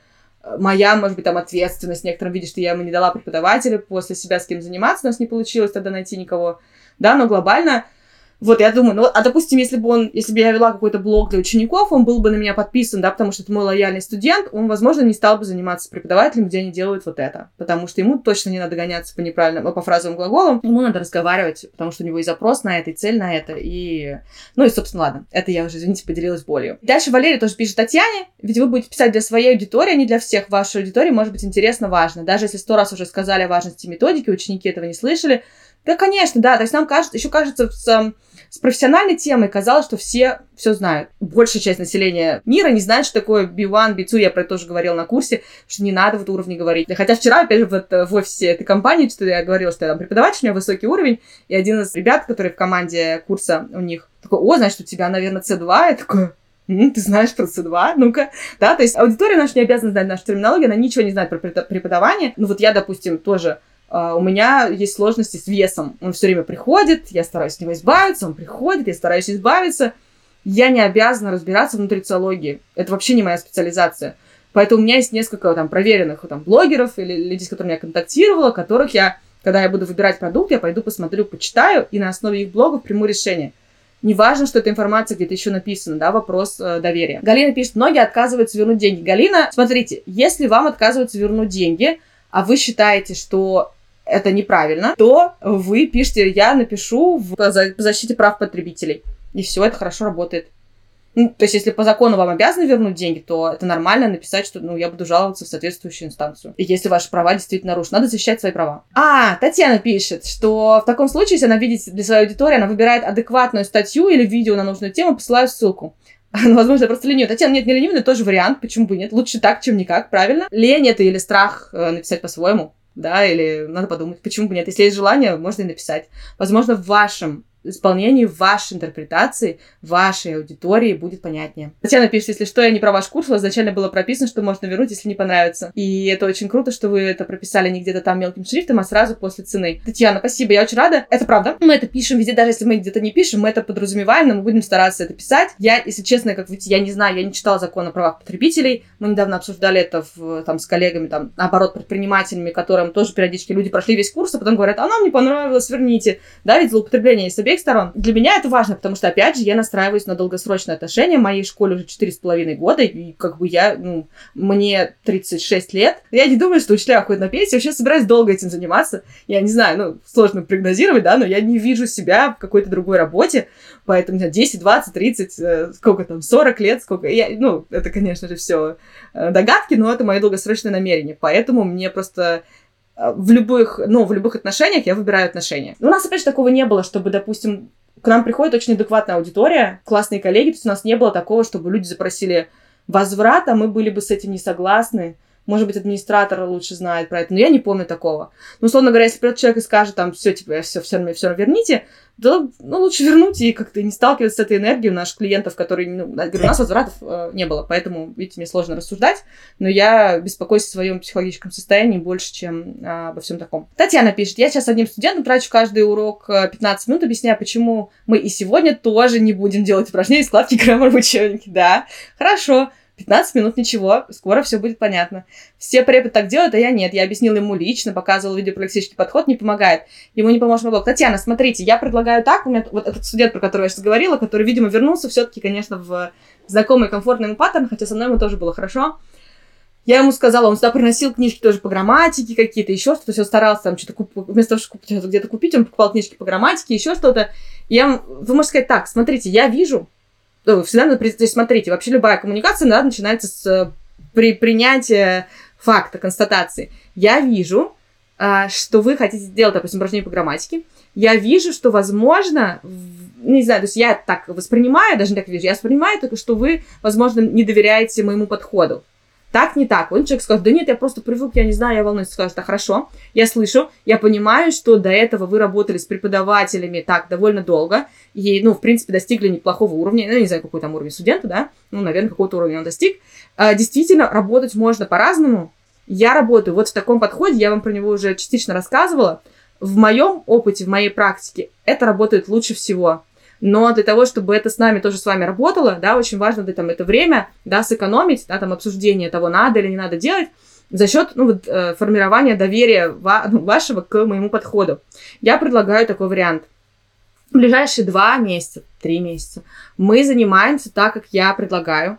Моя, может быть, там ответственность в некотором виде, что я ему не дала преподавателя после себя с кем заниматься, у нас не получилось тогда найти никого, да, но глобально Вот, я думаю, ну, а допустим, если бы он, если бы я вела какой-то блог для учеников, он был бы на меня подписан, да, потому что это мой лояльный студент, он, возможно, не стал бы заниматься преподавателем, где они делают вот это. Потому что ему точно не надо гоняться по неправильным, по фразовым глаголам, ему надо разговаривать, потому что у него и запрос на это, и цель на это, и... Ну и, собственно, ладно, это я уже, извините, поделилась болью. Дальше Валерия тоже пишет Татьяне, ведь вы будете писать для своей аудитории, а не для всех. Вашей аудитории может быть интересно, важно. Даже если сто раз уже сказали о важности методики, ученики этого не слышали, да, конечно, да. То есть нам кажется, еще кажется, с, с профессиональной темой казалось, что все все знают. Большая часть населения мира не знает, что такое B1, B2. Я про это тоже говорила на курсе, что не надо вот уровни говорить. Хотя вчера, опять же, вот в офисе этой компании, что я говорила, что я там преподаватель, у меня высокий уровень, и один из ребят, который в команде курса у них, такой, о, значит, у тебя, наверное, C2. Я такой, ты знаешь про C2, ну-ка, да, то есть аудитория наша не обязана знать нашу терминологию, она ничего не знает про преподавание. Ну вот я, допустим, тоже Uh, у меня есть сложности с весом. Он все время приходит, я стараюсь от него избавиться, он приходит, я стараюсь избавиться. Я не обязана разбираться в нутрициологии. Это вообще не моя специализация. Поэтому у меня есть несколько там проверенных там, блогеров или людей, с которыми я контактировала, которых я, когда я буду выбирать продукт, я пойду посмотрю, почитаю и на основе их блогов приму решение. Не важно, что эта информация где-то еще написана, да, вопрос э, доверия. Галина пишет, многие отказываются вернуть деньги. Галина, смотрите, если вам отказываются вернуть деньги, а вы считаете, что это неправильно, то вы пишете, я напишу в защите прав потребителей. И все, это хорошо работает. Ну, то есть, если по закону вам обязаны вернуть деньги, то это нормально написать, что ну, я буду жаловаться в соответствующую инстанцию. И если ваши права действительно нарушены, надо защищать свои права. А, Татьяна пишет, что в таком случае, если она видит для своей аудитории, она выбирает адекватную статью или видео на нужную тему, посылаю ссылку. Ну, возможно, я просто ленивая. Татьяна, нет, не ленивая, тоже вариант, почему бы нет. Лучше так, чем никак, правильно? Лень это или страх э, написать по-своему да, или надо подумать, почему бы нет. Если есть желание, можно и написать. Возможно, в вашем исполнении, вашей интерпретации, вашей аудитории будет понятнее. Татьяна пишет, если что, я не про ваш курс, у вас изначально было прописано, что можно вернуть, если не понравится. И это очень круто, что вы это прописали не где-то там мелким шрифтом, а сразу после цены. Татьяна, спасибо, я очень рада. Это правда. Мы это пишем везде, даже если мы где-то не пишем, мы это подразумеваем, но мы будем стараться это писать. Я, если честно, как видите, я не знаю, я не читала закон о правах потребителей. Мы недавно обсуждали это в, там, с коллегами, там, наоборот, предпринимателями, которым тоже периодически люди прошли весь курс, а потом говорят, а нам не понравилось, верните. Да, ведь злоупотребление есть обеих сторон. Для меня это важно, потому что, опять же, я настраиваюсь на долгосрочные отношения. Моей школе уже четыре с половиной года, и как бы я, ну, мне 36 лет. Я не думаю, что учителя ходят на пенсию. Я вообще собираюсь долго этим заниматься. Я не знаю, ну, сложно прогнозировать, да, но я не вижу себя в какой-то другой работе. Поэтому, не знаю, 10, 20, 30, сколько там, 40 лет, сколько... Я, ну, это, конечно же, все э, догадки, но это мое долгосрочное намерение. Поэтому мне просто в любых, ну, в любых отношениях я выбираю отношения. У нас, опять же, такого не было, чтобы, допустим, к нам приходит очень адекватная аудитория, классные коллеги, то есть у нас не было такого, чтобы люди запросили возврат, а мы были бы с этим не согласны. Может быть, администратор лучше знает про это, но я не помню такого. Ну, условно говоря, если придет человек и скажет, там, все, типа, все, все, все, все верните, да, ну, лучше вернуть и как-то не сталкиваться с этой энергией у наших клиентов, которые, ну, говорю, у нас возвратов э, не было, поэтому, видите, мне сложно рассуждать, но я беспокоюсь о своем психологическом состоянии больше, чем э, обо всем таком. Татьяна пишет, я сейчас одним студентом трачу каждый урок 15 э, минут, объясняю, почему мы и сегодня тоже не будем делать упражнения складки граммар в учебнике. Да, хорошо, 15 минут ничего, скоро все будет понятно. Все преподы так делают, а я нет. Я объяснила ему лично, показывала видеопролексический подход, не помогает. Ему не поможет блог. Татьяна, смотрите, я предлагаю так, у меня вот этот студент, про которого я сейчас говорила, который, видимо, вернулся все-таки, конечно, в знакомый комфортный ему паттерн, хотя со мной ему тоже было хорошо. Я ему сказала, он сюда приносил книжки тоже по грамматике какие-то, еще что-то, все старался там что-то куп... вместо того, чтобы где-то купить, он покупал книжки по грамматике, еще что-то. Я, вы можете сказать так, смотрите, я вижу, всегда надо, то есть, смотрите, вообще любая коммуникация надо начинается с э, при принятия факта, констатации. Я вижу, а, что вы хотите сделать, допустим, упражнение по грамматике. Я вижу, что, возможно, не знаю, то есть я так воспринимаю, даже не так вижу, я воспринимаю только, что вы, возможно, не доверяете моему подходу. Так, не так. Он человек скажет, да нет, я просто привык, я не знаю, я волнуюсь. Скажет, да хорошо, я слышу, я понимаю, что до этого вы работали с преподавателями так довольно долго, и, ну, в принципе, достигли неплохого уровня, ну, не знаю, какой там уровень студента, да, ну, наверное, какого-то уровня он достиг. А, действительно, работать можно по-разному. Я работаю вот в таком подходе, я вам про него уже частично рассказывала. В моем опыте, в моей практике это работает лучше всего. Но для того, чтобы это с нами тоже с вами работало, да, очень важно да, там, это время, да, сэкономить, да, там, обсуждение того, надо или не надо делать, за счет ну, вот, э, формирования доверия ва- ну, вашего к моему подходу. Я предлагаю такой вариант. в ближайшие два месяца, три месяца мы занимаемся так, как я предлагаю.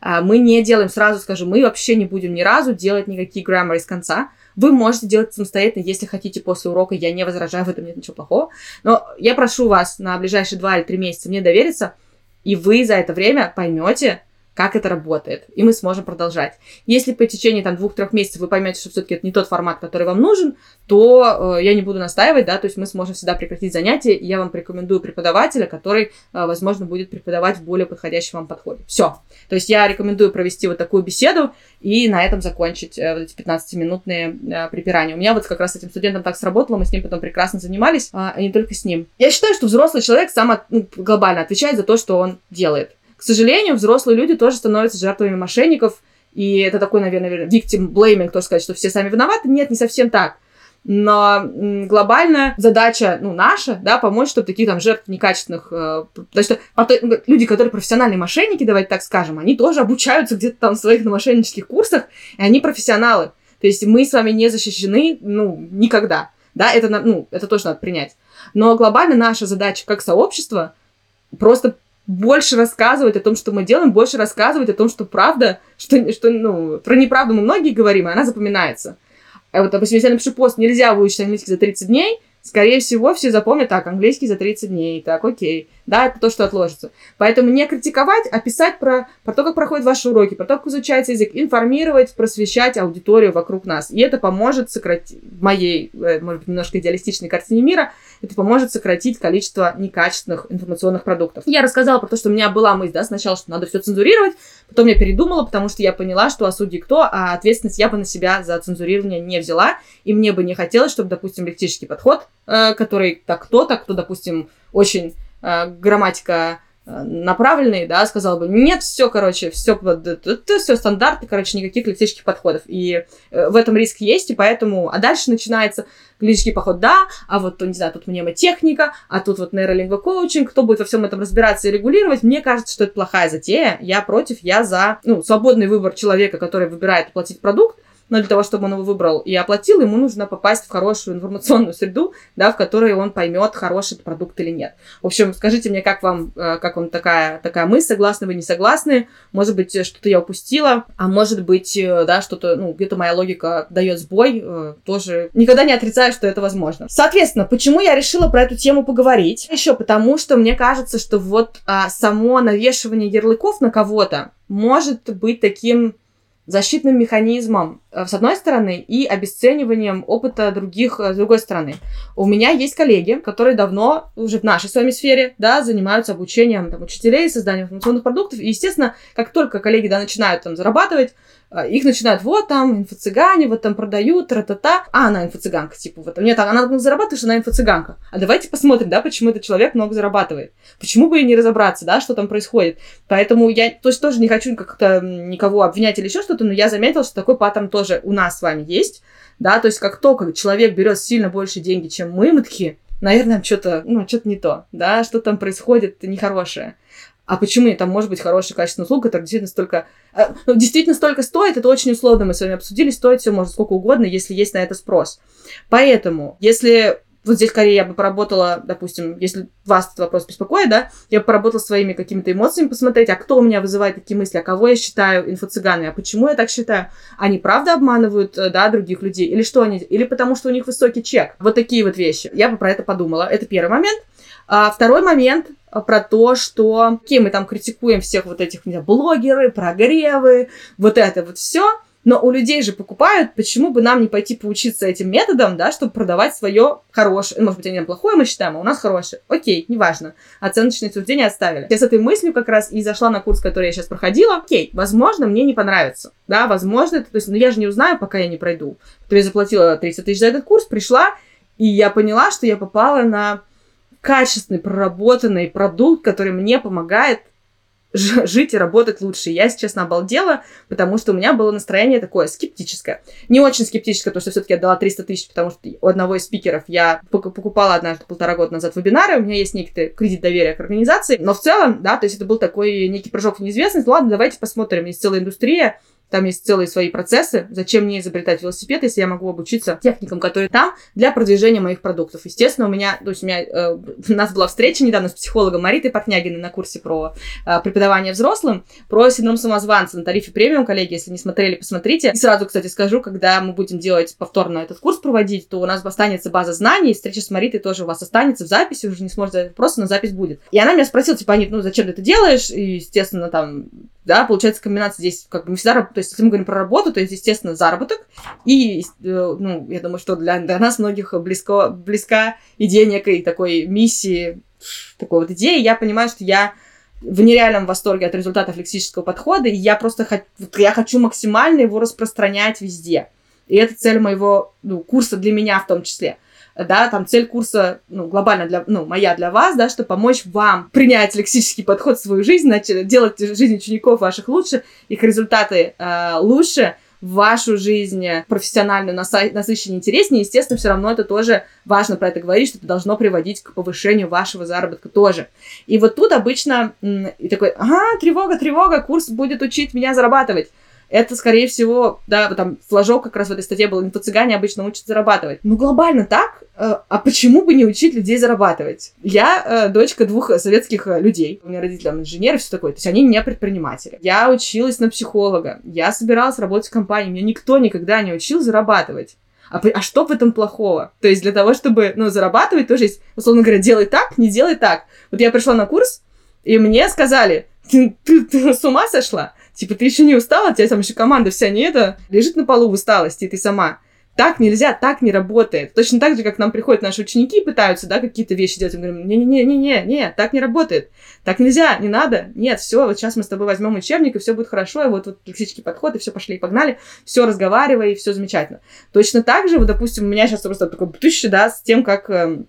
А, мы не делаем, сразу скажу, мы вообще не будем ни разу делать никакие граммары из конца. Вы можете делать самостоятельно, если хотите после урока, я не возражаю, в этом нет ничего плохого. Но я прошу вас на ближайшие два или три месяца мне довериться, и вы за это время поймете, как это работает, и мы сможем продолжать. Если по течении там двух-трех месяцев вы поймете, что все-таки это не тот формат, который вам нужен, то э, я не буду настаивать, да, то есть мы сможем всегда прекратить занятие, и я вам порекомендую преподавателя, который, э, возможно, будет преподавать в более подходящем вам подходе. Все. То есть я рекомендую провести вот такую беседу и на этом закончить э, вот эти 15-минутные э, припирания. У меня вот как раз с этим студентом так сработало, мы с ним потом прекрасно занимались, э, и не только с ним. Я считаю, что взрослый человек сам ну, глобально отвечает за то, что он делает. К сожалению, взрослые люди тоже становятся жертвами мошенников, и это такой, наверное, victim blaming, кто сказать, что все сами виноваты. Нет, не совсем так. Но глобальная задача, ну, наша, да, помочь, чтобы таких там жертв некачественных... Э, что ну, люди, которые профессиональные мошенники, давайте так скажем, они тоже обучаются где-то там в своих на мошеннических курсах, и они профессионалы. То есть мы с вами не защищены, ну, никогда. Да, это, ну, это тоже надо принять. Но глобально наша задача как сообщество просто больше рассказывать о том, что мы делаем, больше рассказывать о том, что правда, что, что ну, про неправду мы многие говорим, и она запоминается. А вот, допустим, если я напишу пост, нельзя выучить английский за 30 дней, скорее всего, все запомнят, так, английский за 30 дней, так, окей. Да, это то, что отложится. Поэтому не критиковать, а писать про, про то, как проходят ваши уроки, про то, как изучается язык, информировать, просвещать аудиторию вокруг нас. И это поможет сократить, в моей, э, может быть, немножко идеалистичной картине мира, это поможет сократить количество некачественных информационных продуктов. Я рассказала про то, что у меня была мысль, да, сначала, что надо все цензурировать, потом я передумала, потому что я поняла, что а судьи кто, а ответственность я бы на себя за цензурирование не взяла, и мне бы не хотелось, чтобы, допустим, лектический подход, э, который так кто-то, кто, допустим, очень грамматика Э, направленный, да, сказал бы, нет, все, короче, все, все стандарты, короче, никаких лексических подходов. И э, в этом риск есть, и поэтому, а дальше начинается лексический подход, да, а вот, не знаю, тут мнемотехника, а тут вот нейролингвокоучинг, кто будет во всем этом разбираться и регулировать, мне кажется, что это плохая затея, я против, я за, ну, свободный выбор человека, который выбирает платить продукт, но для того, чтобы он его выбрал и оплатил, ему нужно попасть в хорошую информационную среду, да, в которой он поймет, хороший это продукт или нет. В общем, скажите мне, как вам, э, как вам такая, такая мысль, согласны вы, не согласны? Может быть, что-то я упустила, а может быть, э, да, что-то, ну, где-то моя логика дает сбой, э, тоже никогда не отрицаю, что это возможно. Соответственно, почему я решила про эту тему поговорить? Еще потому, что мне кажется, что вот а, само навешивание ярлыков на кого-то может быть таким защитным механизмом с одной стороны и обесцениванием опыта других э, с другой стороны. У меня есть коллеги, которые давно уже в нашей с вами сфере, да, занимаются обучением там, учителей, созданием информационных продуктов. И, естественно, как только коллеги, да, начинают там зарабатывать, а, их начинают, вот там, инфо-цыгане, вот там продают, тра-та-та. А, она инфо-цыганка, типа, вот. Нет, она много зарабатывает, что она инфо-цыганка. А давайте посмотрим, да, почему этот человек много зарабатывает. Почему бы и не разобраться, да, что там происходит. Поэтому я то есть, тоже не хочу как-то никого обвинять или еще что-то, но я заметила, что такой паттерн тоже у нас с вами есть. Да, то есть как только человек берет сильно больше деньги, чем мы, мы такие, наверное, что-то, ну, что-то не то, да, что там происходит нехорошее. А почему там может быть хорошая качественная услуга, которая действительно столько... Э, ну, действительно столько стоит, это очень условно, мы с вами обсудили, стоит все может сколько угодно, если есть на это спрос. Поэтому, если вот здесь скорее я бы поработала, допустим, если вас этот вопрос беспокоит, да, я бы поработала своими какими-то эмоциями, посмотреть, а кто у меня вызывает такие мысли, а кого я считаю инфо-цыганы, а почему я так считаю? Они правда обманывают, э, да, других людей? Или что они? Или потому что у них высокий чек? Вот такие вот вещи. Я бы про это подумала. Это первый момент. А второй момент а, про то, что какие мы там критикуем всех вот этих, не знаю, блогеры, прогревы, вот это вот все. Но у людей же покупают, почему бы нам не пойти поучиться этим методом, да, чтобы продавать свое хорошее. Может быть, они нам плохое мы считаем, а у нас хорошее. Окей, неважно. Оценочные суждения оставили. Я с этой мыслью как раз и зашла на курс, который я сейчас проходила. Окей, возможно, мне не понравится. Да, возможно, это, то есть, ну я же не узнаю, пока я не пройду. То я заплатила 30 тысяч за этот курс, пришла, и я поняла, что я попала на качественный, проработанный продукт, который мне помогает жить и работать лучше. Я, если честно, обалдела, потому что у меня было настроение такое скептическое. Не очень скептическое, потому что все-таки отдала 300 тысяч, потому что у одного из спикеров я покупала однажды полтора года назад вебинары, у меня есть некий кредит доверия к организации, но в целом, да, то есть это был такой некий прыжок в неизвестность. Ладно, давайте посмотрим, есть целая индустрия, там есть целые свои процессы. Зачем мне изобретать велосипед, если я могу обучиться техникам, которые там, для продвижения моих продуктов? Естественно, у меня, то есть у меня, э, у нас была встреча недавно с психологом Маритой Портнягиной на курсе про э, преподавание взрослым, про синдром самозванца на тарифе премиум, коллеги, если не смотрели, посмотрите. И сразу, кстати, скажу, когда мы будем делать повторно этот курс проводить, то у нас останется база знаний, встреча с Маритой тоже у вас останется в записи, уже не сможете задать вопросы, но запись будет. И она меня спросила, типа, Анит, ну зачем ты это делаешь? И, естественно, там, да, получается комбинация здесь, как бы мы всегда, то есть если мы говорим про работу, то есть, естественно, заработок, и, э, ну, я думаю, что для, для нас многих близко, близка идея некой такой миссии, такой вот идеи, я понимаю, что я в нереальном восторге от результатов лексического подхода, и я просто хочу, я хочу максимально его распространять везде. И это цель моего ну, курса для меня в том числе да, там цель курса, ну, глобально для, ну, моя для вас, да, чтобы помочь вам принять лексический подход в свою жизнь, значит, делать жизнь учеников ваших лучше, их результаты э, лучше, вашу жизнь профессиональную насыщеннее, интереснее, естественно, все равно это тоже важно про это говорить, что это должно приводить к повышению вашего заработка тоже. И вот тут обычно и такой, ага, тревога, тревога, курс будет учить меня зарабатывать это, скорее всего, да, там флажок как раз в этой статье был, инфо-цыгане обычно учат зарабатывать. Ну, глобально так, э, а почему бы не учить людей зарабатывать? Я э, дочка двух советских э, людей. У меня родители там инженеры, все такое. То есть они не предприниматели. Я училась на психолога. Я собиралась работать в компании. Меня никто никогда не учил зарабатывать. А, а что в этом плохого? То есть для того, чтобы, ну, зарабатывать, тоже есть, условно говоря, делай так, не делай так. Вот я пришла на курс, и мне сказали, ты, ты, ты с ума сошла? Типа, ты еще не устала, у тебя там еще команда вся не это, лежит на полу в усталости, и ты сама. Так нельзя, так не работает. Точно так же, как к нам приходят наши ученики и пытаются, да, какие-то вещи делать. Мы говорим, не-не-не-не-не, не, так не работает. Так нельзя, не надо. Нет, все, вот сейчас мы с тобой возьмем учебник, и все будет хорошо, и вот, вот лексический подход, и все, пошли и погнали, все разговаривай, и все замечательно. Точно так же, вот, допустим, у меня сейчас просто такой тысяча, да, с тем, как эм,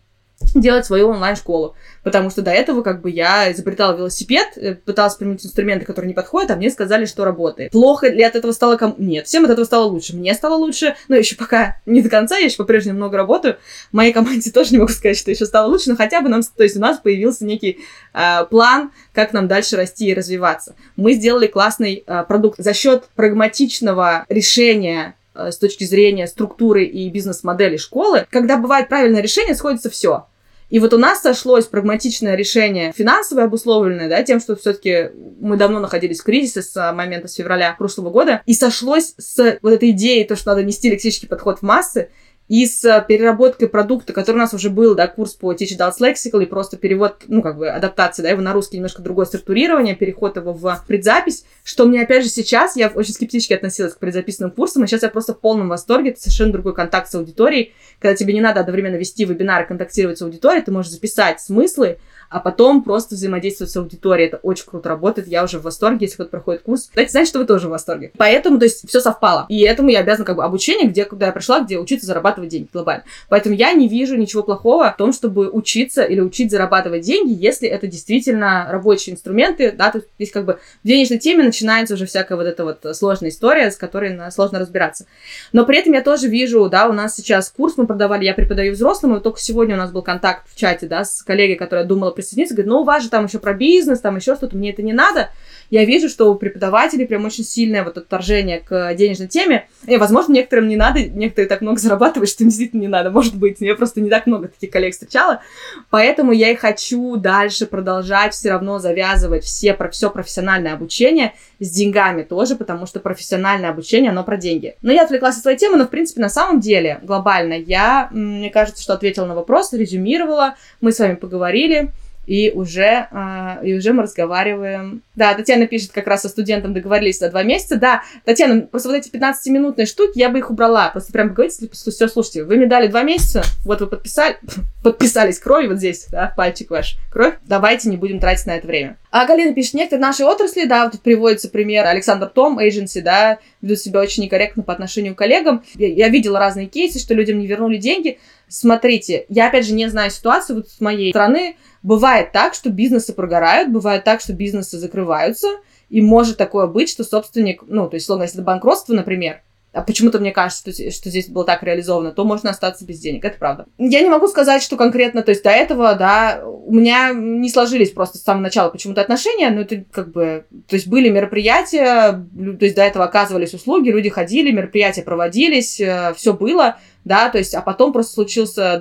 делать свою онлайн-школу. Потому что до этого как бы я изобретала велосипед, э, пыталась применить инструменты, которые не подходят, а мне сказали, что работает. Плохо ли от этого стало кому? Нет, всем от этого стало лучше. Мне стало лучше, но еще пока не до конца, я еще по-прежнему много работаю. Моей команде тоже не могу сказать, что еще стало лучше, но хотя бы нам, то есть у нас появился некий э, план, как нам дальше расти и развиваться. Мы сделали классный э, продукт за счет прагматичного решения с точки зрения структуры и бизнес-модели школы, когда бывает правильное решение, сходится все. И вот у нас сошлось прагматичное решение, финансовое обусловленное, да, тем, что все-таки мы давно находились в кризисе с момента с февраля прошлого года, и сошлось с вот этой идеей, то, что надо нести лексический подход в массы, и с э, переработкой продукта, который у нас уже был, да, курс по Teach Adults Lexical и просто перевод, ну, как бы адаптация, да, его на русский немножко другое структурирование, переход его в предзапись, что мне, опять же, сейчас, я очень скептически относилась к предзаписанным курсам, и сейчас я просто в полном восторге, это совершенно другой контакт с аудиторией, когда тебе не надо одновременно вести вебинары, контактировать с аудиторией, ты можешь записать смыслы, а потом просто взаимодействовать с аудиторией. Это очень круто работает. Я уже в восторге, если кто-то проходит курс. Дайте знать, что вы тоже в восторге. Поэтому, то есть, все совпало. И этому я обязана как бы обучение, где, куда я пришла, где учиться зарабатывать деньги глобально. Поэтому я не вижу ничего плохого в том, чтобы учиться или учить зарабатывать деньги, если это действительно рабочие инструменты, да, то есть как бы в денежной теме начинается уже всякая вот эта вот сложная история, с которой сложно разбираться. Но при этом я тоже вижу, да, у нас сейчас курс мы продавали, я преподаю взрослым, и только сегодня у нас был контакт в чате, да, с коллегой, которая думала присоединиться, говорит, ну, у вас же там еще про бизнес, там еще что-то, мне это не надо. Я вижу, что у преподавателей прям очень сильное вот отторжение к денежной теме. И, возможно, некоторым не надо, некоторые так много зарабатывают, что им действительно не надо, может быть. Я просто не так много таких коллег встречала. Поэтому я и хочу дальше продолжать все равно завязывать все, про все профессиональное обучение с деньгами тоже, потому что профессиональное обучение, оно про деньги. Но я отвлеклась от своей темы, но, в принципе, на самом деле, глобально, я, мне кажется, что ответила на вопрос, резюмировала, мы с вами поговорили и уже, э, и уже мы разговариваем. Да, Татьяна пишет, как раз со студентом договорились за два месяца. Да, Татьяна, просто вот эти 15-минутные штуки я бы их убрала. Просто прям поговорите, все, слушайте, вы мне дали два месяца, вот вы подписали, подписались кровью вот здесь, да, пальчик ваш, кровь, давайте не будем тратить на это время. А Галина пишет, некоторые наши отрасли, да, вот тут приводится пример Александр Том, agency, да, ведут себя очень некорректно по отношению к коллегам. Я, я видела разные кейсы, что людям не вернули деньги. Смотрите, я опять же не знаю ситуацию вот с моей стороны, Бывает так, что бизнесы прогорают, бывает так, что бизнесы закрываются, и может такое быть, что собственник, ну, то есть, словно, если это банкротство, например, а почему-то мне кажется, что, что здесь было так реализовано, то можно остаться без денег. Это правда. Я не могу сказать, что конкретно, то есть до этого, да, у меня не сложились просто с самого начала почему-то отношения, но это как бы, то есть были мероприятия, то есть до этого оказывались услуги, люди ходили, мероприятия проводились, э, все было, да, то есть, а потом просто случился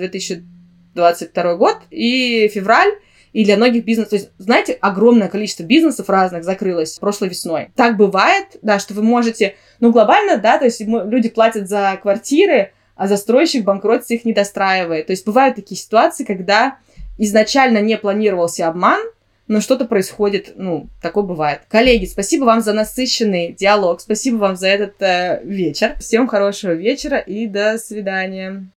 2022 год и февраль, и для многих бизнесов, то есть, знаете, огромное количество бизнесов разных закрылось прошлой весной. Так бывает, да, что вы можете, ну, глобально, да, то есть люди платят за квартиры, а застройщик банкротится их не достраивает. То есть бывают такие ситуации, когда изначально не планировался обман, но что-то происходит, ну, такое бывает. Коллеги, спасибо вам за насыщенный диалог, спасибо вам за этот э, вечер. Всем хорошего вечера и до свидания.